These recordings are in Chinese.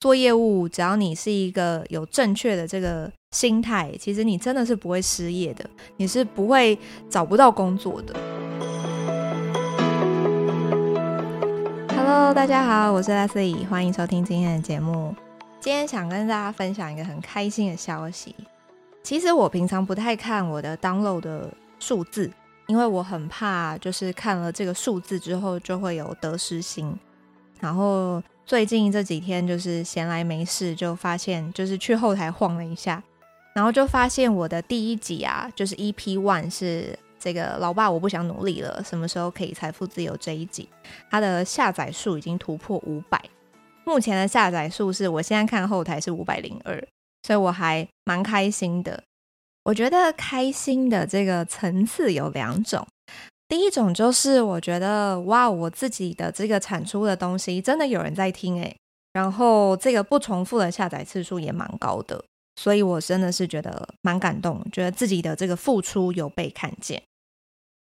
做业务，只要你是一个有正确的这个心态，其实你真的是不会失业的，你是不会找不到工作的。Hello，大家好，我是 Leslie，欢迎收听今天的节目。今天想跟大家分享一个很开心的消息。其实我平常不太看我的 download 的数字，因为我很怕，就是看了这个数字之后就会有得失心，然后。最近这几天就是闲来没事，就发现就是去后台晃了一下，然后就发现我的第一集啊，就是 EP One 是这个老爸我不想努力了，什么时候可以财富自由这一集，它的下载数已经突破五百，目前的下载数是我现在看后台是五百零二，所以我还蛮开心的。我觉得开心的这个层次有两种。第一种就是我觉得哇，我自己的这个产出的东西真的有人在听诶，然后这个不重复的下载次数也蛮高的，所以我真的是觉得蛮感动，觉得自己的这个付出有被看见。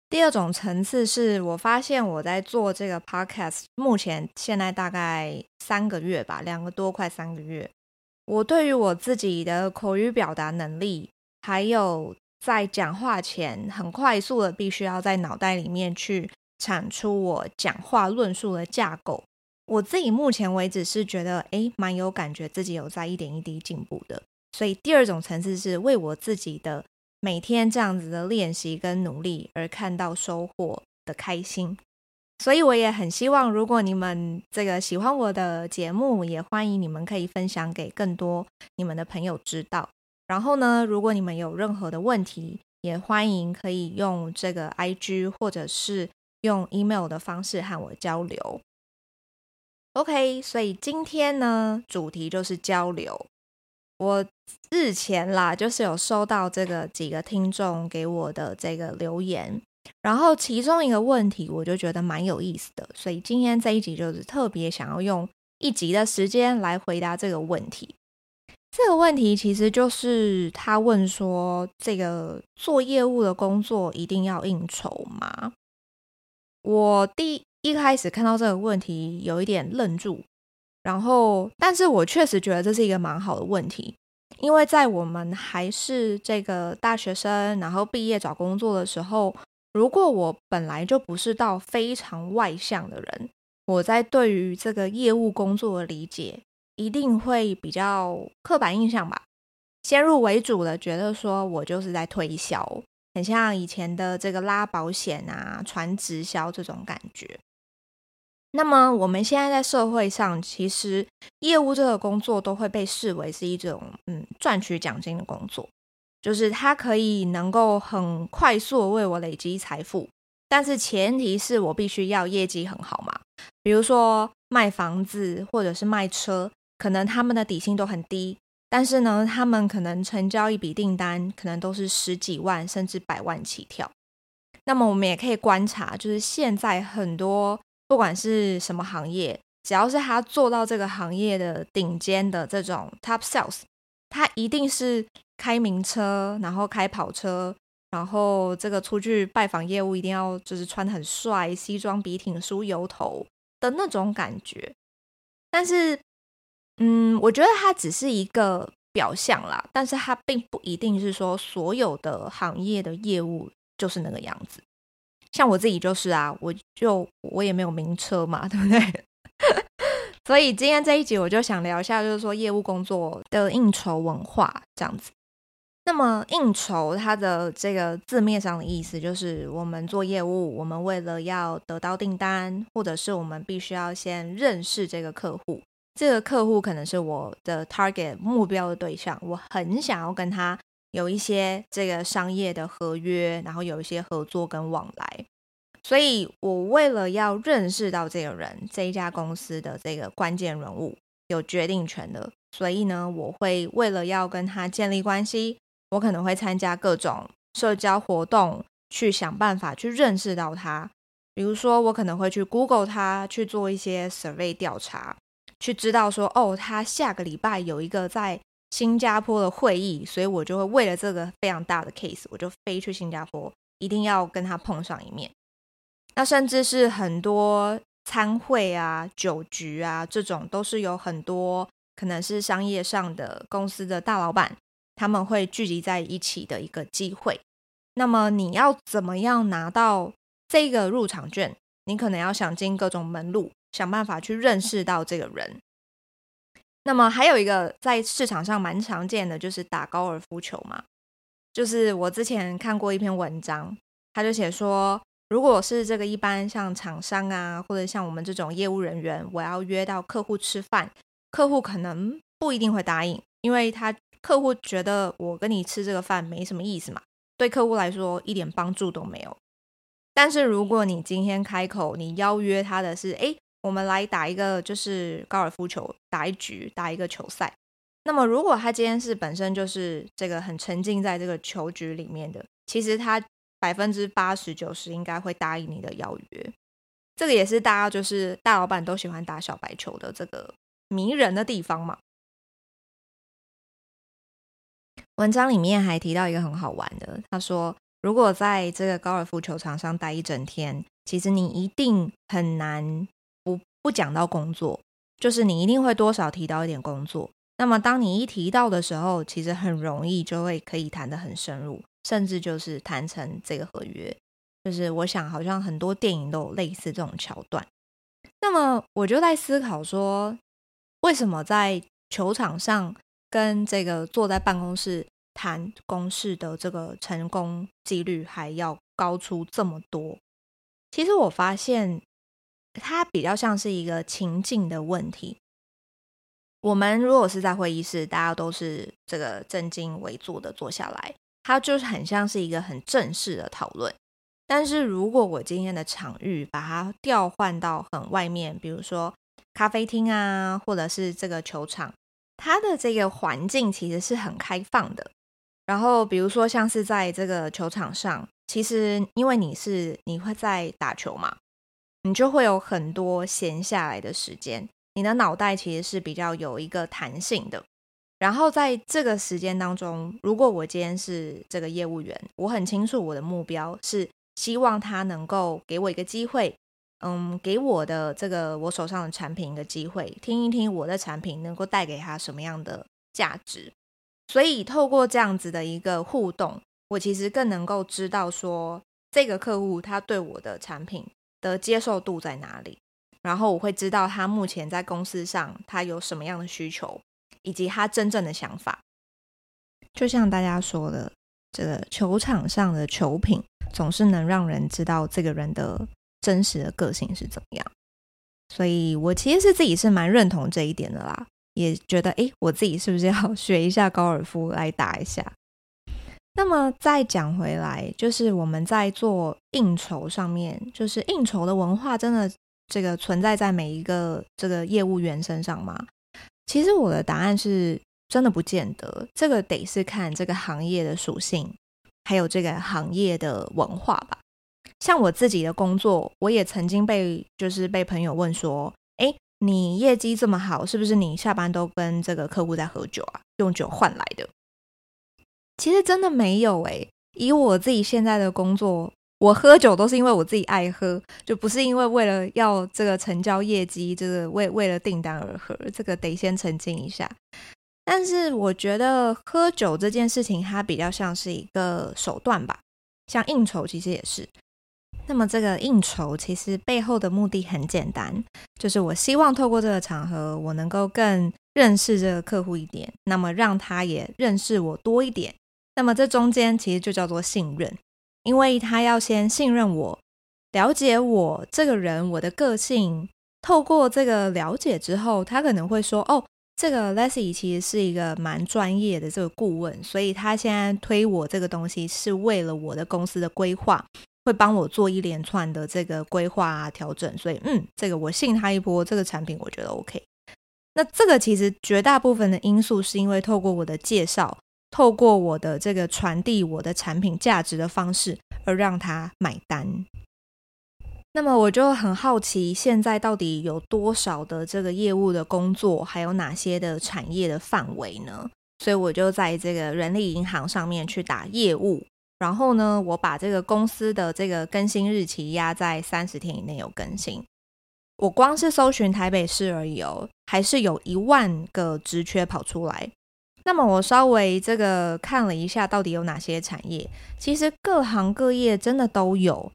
第二种层次是我发现我在做这个 podcast，目前现在大概三个月吧，两个多快三个月，我对于我自己的口语表达能力还有。在讲话前，很快速的必须要在脑袋里面去产出我讲话论述的架构。我自己目前为止是觉得，诶，蛮有感觉，自己有在一点一滴进步的。所以第二种层次是为我自己的每天这样子的练习跟努力而看到收获的开心。所以我也很希望，如果你们这个喜欢我的节目，也欢迎你们可以分享给更多你们的朋友知道。然后呢，如果你们有任何的问题，也欢迎可以用这个 IG 或者是用 email 的方式和我交流。OK，所以今天呢，主题就是交流。我日前啦，就是有收到这个几个听众给我的这个留言，然后其中一个问题，我就觉得蛮有意思的，所以今天这一集就是特别想要用一集的时间来回答这个问题。这个问题其实就是他问说：“这个做业务的工作一定要应酬吗？”我第一开始看到这个问题有一点愣住，然后，但是我确实觉得这是一个蛮好的问题，因为在我们还是这个大学生，然后毕业找工作的时候，如果我本来就不是到非常外向的人，我在对于这个业务工作的理解。一定会比较刻板印象吧，先入为主的觉得说我就是在推销，很像以前的这个拉保险啊、传直销这种感觉。那么我们现在在社会上，其实业务这个工作都会被视为是一种嗯赚取奖金的工作，就是它可以能够很快速的为我累积财富，但是前提是我必须要业绩很好嘛，比如说卖房子或者是卖车。可能他们的底薪都很低，但是呢，他们可能成交一笔订单，可能都是十几万甚至百万起跳。那么我们也可以观察，就是现在很多不管是什么行业，只要是他做到这个行业的顶尖的这种 top sales，他一定是开名车，然后开跑车，然后这个出去拜访业务一定要就是穿很帅，西装笔挺梳油头的那种感觉，但是。嗯，我觉得它只是一个表象啦，但是它并不一定是说所有的行业的业务就是那个样子。像我自己就是啊，我就我也没有名车嘛，对不对？所以今天这一集我就想聊一下，就是说业务工作的应酬文化这样子。那么应酬它的这个字面上的意思就是，我们做业务，我们为了要得到订单，或者是我们必须要先认识这个客户。这个客户可能是我的 target 目标的对象，我很想要跟他有一些这个商业的合约，然后有一些合作跟往来，所以我为了要认识到这个人，这一家公司的这个关键人物，有决定权的，所以呢，我会为了要跟他建立关系，我可能会参加各种社交活动，去想办法去认识到他。比如说，我可能会去 Google 他，去做一些 survey 调查。去知道说哦，他下个礼拜有一个在新加坡的会议，所以我就会为了这个非常大的 case，我就飞去新加坡，一定要跟他碰上一面。那甚至是很多餐会啊、酒局啊这种，都是有很多可能是商业上的公司的大老板，他们会聚集在一起的一个机会。那么你要怎么样拿到这个入场券？你可能要想尽各种门路，想办法去认识到这个人。那么还有一个在市场上蛮常见的，就是打高尔夫球嘛。就是我之前看过一篇文章，他就写说，如果是这个一般像厂商啊，或者像我们这种业务人员，我要约到客户吃饭，客户可能不一定会答应，因为他客户觉得我跟你吃这个饭没什么意思嘛，对客户来说一点帮助都没有。但是如果你今天开口，你邀约他的是，哎，我们来打一个就是高尔夫球，打一局，打一个球赛。那么如果他今天是本身就是这个很沉浸在这个球局里面的，其实他百分之八十九十应该会答应你的邀约。这个也是大家就是大老板都喜欢打小白球的这个迷人的地方嘛。文章里面还提到一个很好玩的，他说。如果在这个高尔夫球场上待一整天，其实你一定很难不讲到工作，就是你一定会多少提到一点工作。那么当你一提到的时候，其实很容易就会可以谈得很深入，甚至就是谈成这个合约。就是我想，好像很多电影都有类似这种桥段。那么我就在思考说，为什么在球场上跟这个坐在办公室，谈公事的这个成功几率还要高出这么多。其实我发现，它比较像是一个情境的问题。我们如果是在会议室，大家都是这个正襟危坐的坐下来，它就是很像是一个很正式的讨论。但是如果我今天的场域把它调换到很外面，比如说咖啡厅啊，或者是这个球场，它的这个环境其实是很开放的。然后，比如说像是在这个球场上，其实因为你是你会在打球嘛，你就会有很多闲下来的时间，你的脑袋其实是比较有一个弹性的。然后在这个时间当中，如果我今天是这个业务员，我很清楚我的目标是希望他能够给我一个机会，嗯，给我的这个我手上的产品一个机会，听一听我的产品能够带给他什么样的价值。所以，透过这样子的一个互动，我其实更能够知道说，这个客户他对我的产品的接受度在哪里，然后我会知道他目前在公司上他有什么样的需求，以及他真正的想法。就像大家说的，这个球场上的球品总是能让人知道这个人的真实的个性是怎么样。所以我其实是自己是蛮认同这一点的啦。也觉得，诶，我自己是不是要 学一下高尔夫来打一下？那么再讲回来，就是我们在做应酬上面，就是应酬的文化真的这个存在在每一个这个业务员身上吗？其实我的答案是真的不见得，这个得是看这个行业的属性，还有这个行业的文化吧。像我自己的工作，我也曾经被就是被朋友问说，诶。你业绩这么好，是不是你下班都跟这个客户在喝酒啊？用酒换来的？其实真的没有诶。以我自己现在的工作，我喝酒都是因为我自己爱喝，就不是因为为了要这个成交业绩，这个为为了订单而喝。这个得先澄清一下。但是我觉得喝酒这件事情，它比较像是一个手段吧，像应酬其实也是。那么这个应酬其实背后的目的很简单，就是我希望透过这个场合，我能够更认识这个客户一点，那么让他也认识我多一点。那么这中间其实就叫做信任，因为他要先信任我，了解我这个人，我的个性。透过这个了解之后，他可能会说：“哦，这个 Leslie 其实是一个蛮专业的这个顾问，所以他现在推我这个东西是为了我的公司的规划。”会帮我做一连串的这个规划啊调整，所以嗯，这个我信他一波，这个产品我觉得 OK。那这个其实绝大部分的因素是因为透过我的介绍，透过我的这个传递我的产品价值的方式而让他买单。那么我就很好奇，现在到底有多少的这个业务的工作，还有哪些的产业的范围呢？所以我就在这个人力银行上面去打业务。然后呢，我把这个公司的这个更新日期压在三十天以内有更新。我光是搜寻台北市而已哦，还是有一万个职缺跑出来。那么我稍微这个看了一下，到底有哪些产业？其实各行各业真的都有，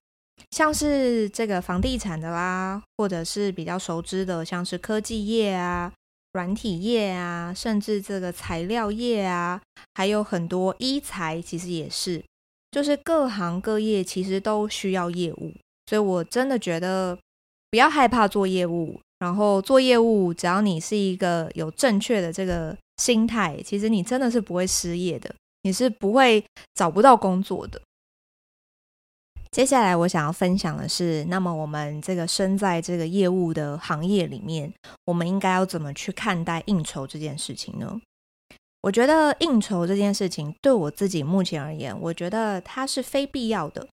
像是这个房地产的啦，或者是比较熟知的，像是科技业啊、软体业啊，甚至这个材料业啊，还有很多医材，其实也是，就是各行各业其实都需要业务，所以我真的觉得不要害怕做业务，然后做业务，只要你是一个有正确的这个。心态，其实你真的是不会失业的，你是不会找不到工作的。接下来我想要分享的是，那么我们这个身在这个业务的行业里面，我们应该要怎么去看待应酬这件事情呢？我觉得应酬这件事情对我自己目前而言，我觉得它是非必要的，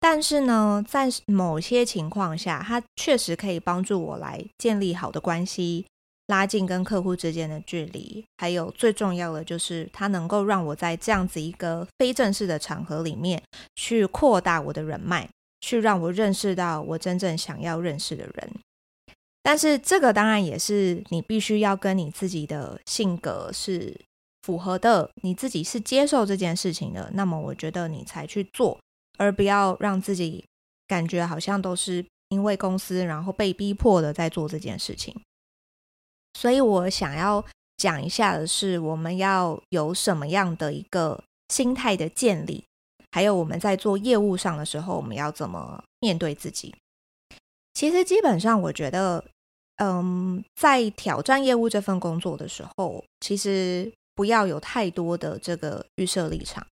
但是呢，在某些情况下，它确实可以帮助我来建立好的关系。拉近跟客户之间的距离，还有最重要的就是，它能够让我在这样子一个非正式的场合里面，去扩大我的人脉，去让我认识到我真正想要认识的人。但是这个当然也是你必须要跟你自己的性格是符合的，你自己是接受这件事情的，那么我觉得你才去做，而不要让自己感觉好像都是因为公司然后被逼迫的在做这件事情。所以我想要讲一下的是，我们要有什么样的一个心态的建立，还有我们在做业务上的时候，我们要怎么面对自己。其实基本上，我觉得，嗯，在挑战业务这份工作的时候，其实不要有太多的这个预设立场。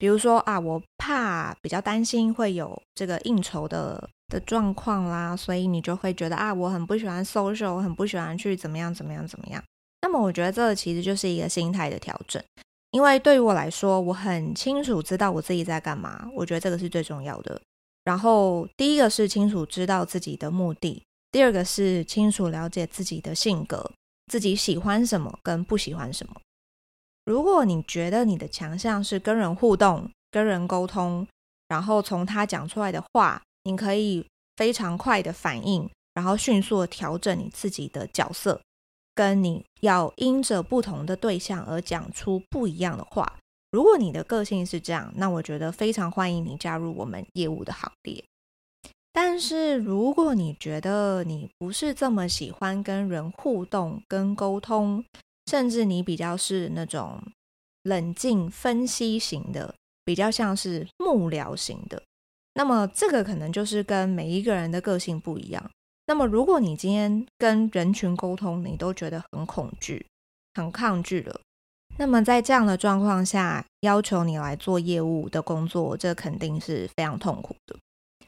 比如说啊，我怕比较担心会有这个应酬的。的状况啦，所以你就会觉得啊，我很不喜欢 social，我很不喜欢去怎么样怎么样怎么样。那么我觉得这其实就是一个心态的调整，因为对于我来说，我很清楚知道我自己在干嘛，我觉得这个是最重要的。然后第一个是清楚知道自己的目的，第二个是清楚了解自己的性格，自己喜欢什么跟不喜欢什么。如果你觉得你的强项是跟人互动、跟人沟通，然后从他讲出来的话。你可以非常快的反应，然后迅速的调整你自己的角色，跟你要因着不同的对象而讲出不一样的话。如果你的个性是这样，那我觉得非常欢迎你加入我们业务的行列。但是如果你觉得你不是这么喜欢跟人互动、跟沟通，甚至你比较是那种冷静分析型的，比较像是幕僚型的。那么这个可能就是跟每一个人的个性不一样。那么如果你今天跟人群沟通，你都觉得很恐惧、很抗拒了，那么在这样的状况下，要求你来做业务的工作，这肯定是非常痛苦的。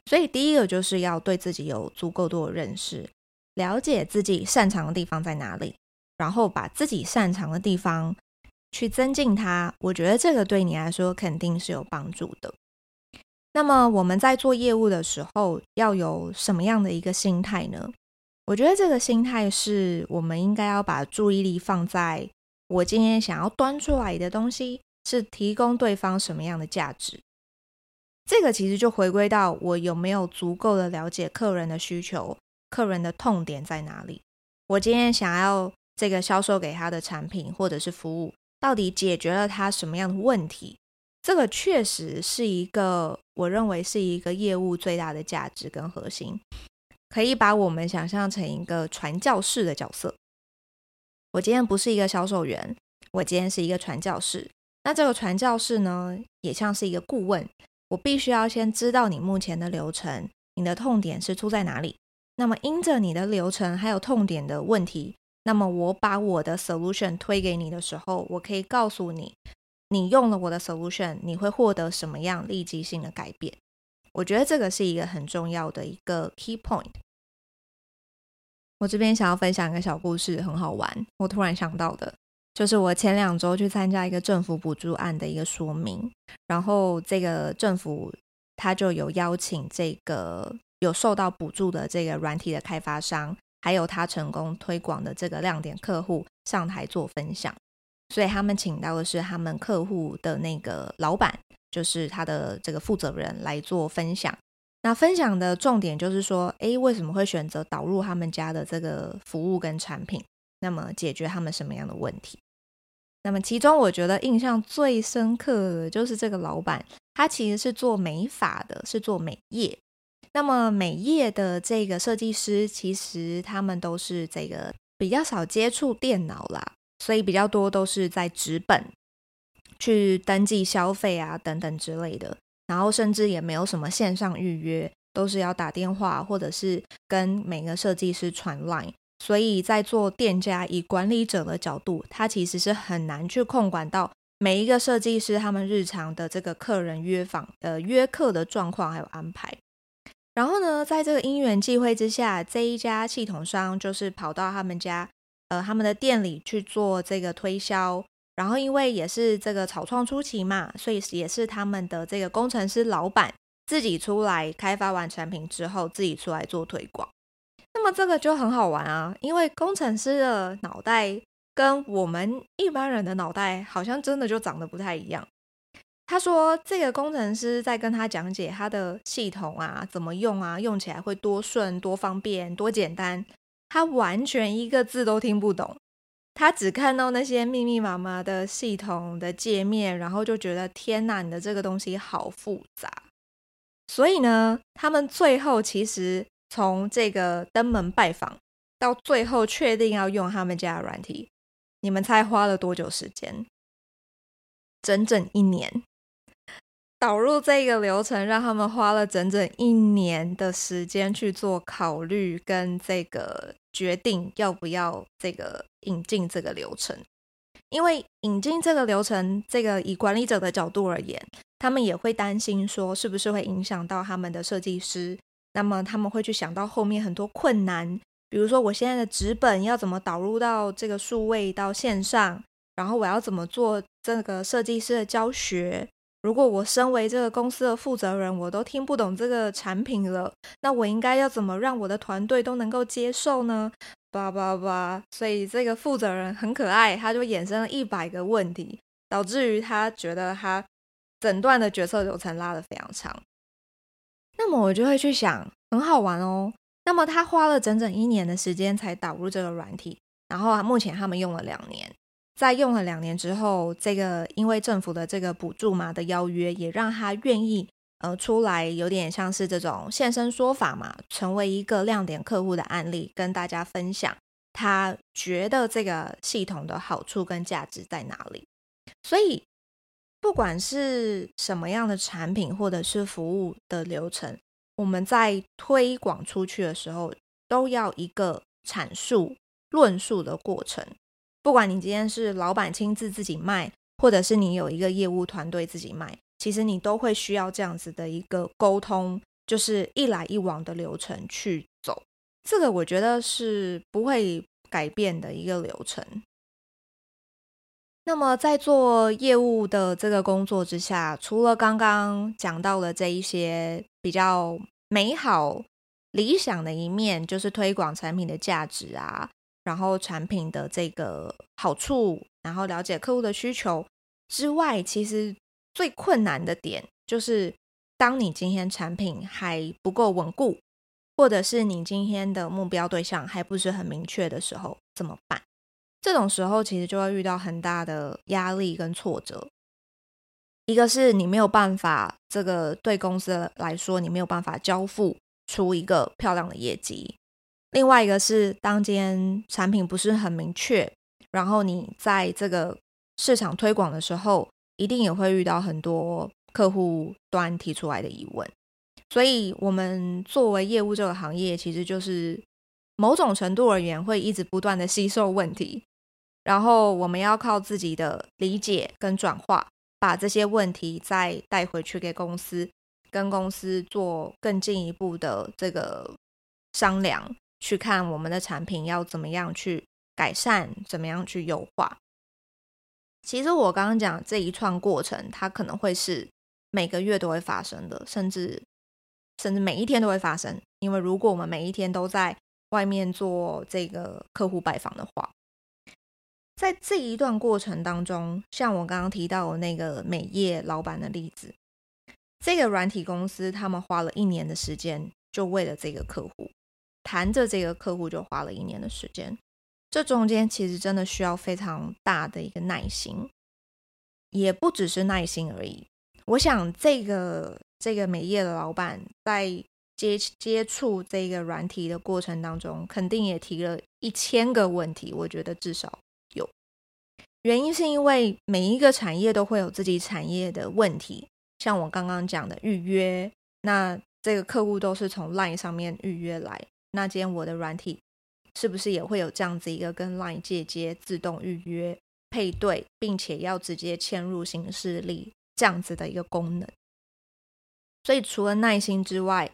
所以第一个就是要对自己有足够多的认识，了解自己擅长的地方在哪里，然后把自己擅长的地方去增进它。我觉得这个对你来说肯定是有帮助的。那么我们在做业务的时候，要有什么样的一个心态呢？我觉得这个心态是我们应该要把注意力放在我今天想要端出来的东西是提供对方什么样的价值。这个其实就回归到我有没有足够的了解客人的需求，客人的痛点在哪里。我今天想要这个销售给他的产品或者是服务，到底解决了他什么样的问题？这个确实是一个，我认为是一个业务最大的价值跟核心，可以把我们想象成一个传教士的角色。我今天不是一个销售员，我今天是一个传教士。那这个传教士呢，也像是一个顾问，我必须要先知道你目前的流程，你的痛点是出在哪里。那么因着你的流程还有痛点的问题，那么我把我的 solution 推给你的时候，我可以告诉你。你用了我的 solution，你会获得什么样立即性的改变？我觉得这个是一个很重要的一个 key point。我这边想要分享一个小故事，很好玩。我突然想到的，就是我前两周去参加一个政府补助案的一个说明，然后这个政府他就有邀请这个有受到补助的这个软体的开发商，还有他成功推广的这个亮点客户上台做分享。所以他们请到的是他们客户的那个老板，就是他的这个负责人来做分享。那分享的重点就是说，诶，为什么会选择导入他们家的这个服务跟产品？那么解决他们什么样的问题？那么其中我觉得印象最深刻的就是这个老板，他其实是做美发的，是做美业。那么美业的这个设计师，其实他们都是这个比较少接触电脑啦，所以比较多都是在纸本去登记消费啊等等之类的。然后甚至也没有什么线上预约，都是要打电话或者是跟每个设计师传 line。所以在做店家以管理者的角度，他其实是很难去控管到每一个设计师他们日常的这个客人约访呃约客的状况还有安排。然后呢，在这个因缘际会之下，这一家系统商就是跑到他们家呃他们的店里去做这个推销。然后，因为也是这个草创初期嘛，所以也是他们的这个工程师老板自己出来开发完产品之后，自己出来做推广。那么这个就很好玩啊，因为工程师的脑袋跟我们一般人的脑袋好像真的就长得不太一样。他说，这个工程师在跟他讲解他的系统啊，怎么用啊，用起来会多顺、多方便、多简单，他完全一个字都听不懂。他只看到那些密密麻麻的系统的界面，然后就觉得天哪，你的这个东西好复杂。所以呢，他们最后其实从这个登门拜访到最后确定要用他们家的软体，你们猜花了多久时间？整整一年。导入这个流程，让他们花了整整一年的时间去做考虑跟这个决定，要不要这个引进这个流程。因为引进这个流程，这个以管理者的角度而言，他们也会担心说，是不是会影响到他们的设计师？那么他们会去想到后面很多困难，比如说我现在的纸本要怎么导入到这个数位到线上，然后我要怎么做这个设计师的教学。如果我身为这个公司的负责人，我都听不懂这个产品了，那我应该要怎么让我的团队都能够接受呢？叭叭叭！所以这个负责人很可爱，他就衍生了一百个问题，导致于他觉得他整段的决策流程拉得非常长。那么我就会去想，很好玩哦。那么他花了整整一年的时间才导入这个软体，然后目前他们用了两年。在用了两年之后，这个因为政府的这个补助嘛的邀约，也让他愿意呃出来，有点像是这种现身说法嘛，成为一个亮点客户的案例，跟大家分享他觉得这个系统的好处跟价值在哪里。所以，不管是什么样的产品或者是服务的流程，我们在推广出去的时候，都要一个阐述、论述的过程。不管你今天是老板亲自自己卖，或者是你有一个业务团队自己卖，其实你都会需要这样子的一个沟通，就是一来一往的流程去走。这个我觉得是不会改变的一个流程。那么在做业务的这个工作之下，除了刚刚讲到的这一些比较美好理想的一面，就是推广产品的价值啊。然后产品的这个好处，然后了解客户的需求之外，其实最困难的点就是，当你今天产品还不够稳固，或者是你今天的目标对象还不是很明确的时候，怎么办？这种时候其实就会遇到很大的压力跟挫折。一个是你没有办法，这个对公司来说，你没有办法交付出一个漂亮的业绩。另外一个是，当今天产品不是很明确，然后你在这个市场推广的时候，一定也会遇到很多客户端提出来的疑问。所以，我们作为业务这个行业，其实就是某种程度而言，会一直不断的吸收问题，然后我们要靠自己的理解跟转化，把这些问题再带回去给公司，跟公司做更进一步的这个商量。去看我们的产品要怎么样去改善，怎么样去优化。其实我刚刚讲这一串过程，它可能会是每个月都会发生的，甚至甚至每一天都会发生。因为如果我们每一天都在外面做这个客户拜访的话，在这一段过程当中，像我刚刚提到的那个美业老板的例子，这个软体公司他们花了一年的时间，就为了这个客户，谈着这个客户就花了一年的时间。这中间其实真的需要非常大的一个耐心，也不只是耐心而已。我想这个这个美业的老板在接接触这个软体的过程当中，肯定也提了一千个问题。我觉得至少有。原因是因为每一个产业都会有自己产业的问题，像我刚刚讲的预约，那这个客户都是从 LINE 上面预约来，那今天我的软体。是不是也会有这样子一个跟 LINE 借接、自动预约、配对，并且要直接嵌入行事历这样子的一个功能？所以除了耐心之外，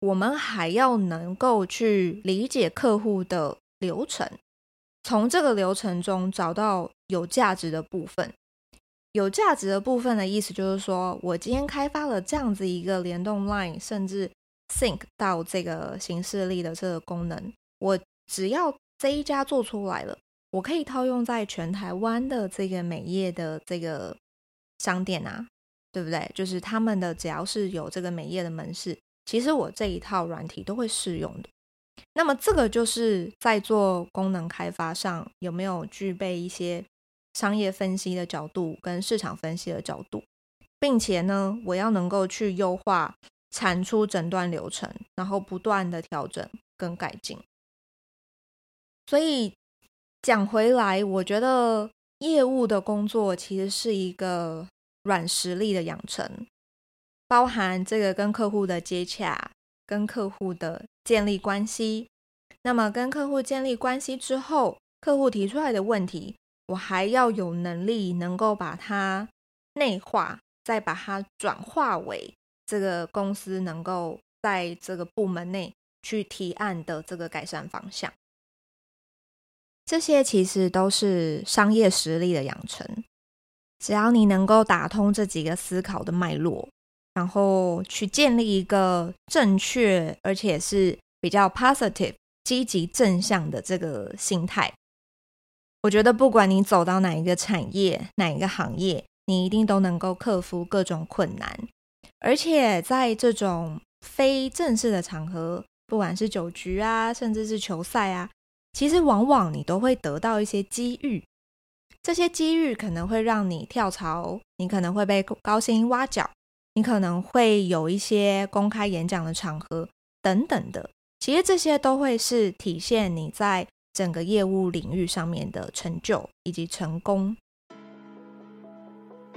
我们还要能够去理解客户的流程，从这个流程中找到有价值的部分。有价值的部分的意思就是说，我今天开发了这样子一个联动 LINE，甚至 Sync 到这个形式力的这个功能。我只要这一家做出来了，我可以套用在全台湾的这个美业的这个商店啊，对不对？就是他们的只要是有这个美业的门市，其实我这一套软体都会适用的。那么这个就是在做功能开发上有没有具备一些商业分析的角度跟市场分析的角度，并且呢，我要能够去优化产出诊断流程，然后不断的调整跟改进。所以讲回来，我觉得业务的工作其实是一个软实力的养成，包含这个跟客户的接洽、跟客户的建立关系。那么跟客户建立关系之后，客户提出来的问题，我还要有能力能够把它内化，再把它转化为这个公司能够在这个部门内去提案的这个改善方向。这些其实都是商业实力的养成。只要你能够打通这几个思考的脉络，然后去建立一个正确而且是比较 positive、积极正向的这个心态，我觉得不管你走到哪一个产业、哪一个行业，你一定都能够克服各种困难。而且在这种非正式的场合，不管是酒局啊，甚至是球赛啊。其实往往你都会得到一些机遇，这些机遇可能会让你跳槽，你可能会被高薪挖角，你可能会有一些公开演讲的场合等等的。其实这些都会是体现你在整个业务领域上面的成就以及成功。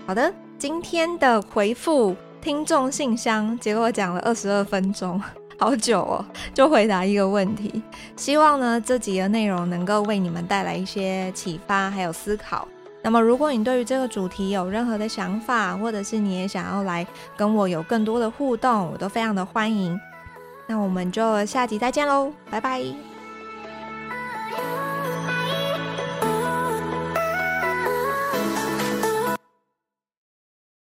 好的，今天的回复听众信箱，结果讲了二十二分钟。好久哦，就回答一个问题。希望呢，这集的内容能够为你们带来一些启发，还有思考。那么，如果你对于这个主题有任何的想法，或者是你也想要来跟我有更多的互动，我都非常的欢迎。那我们就下集再见喽，拜拜。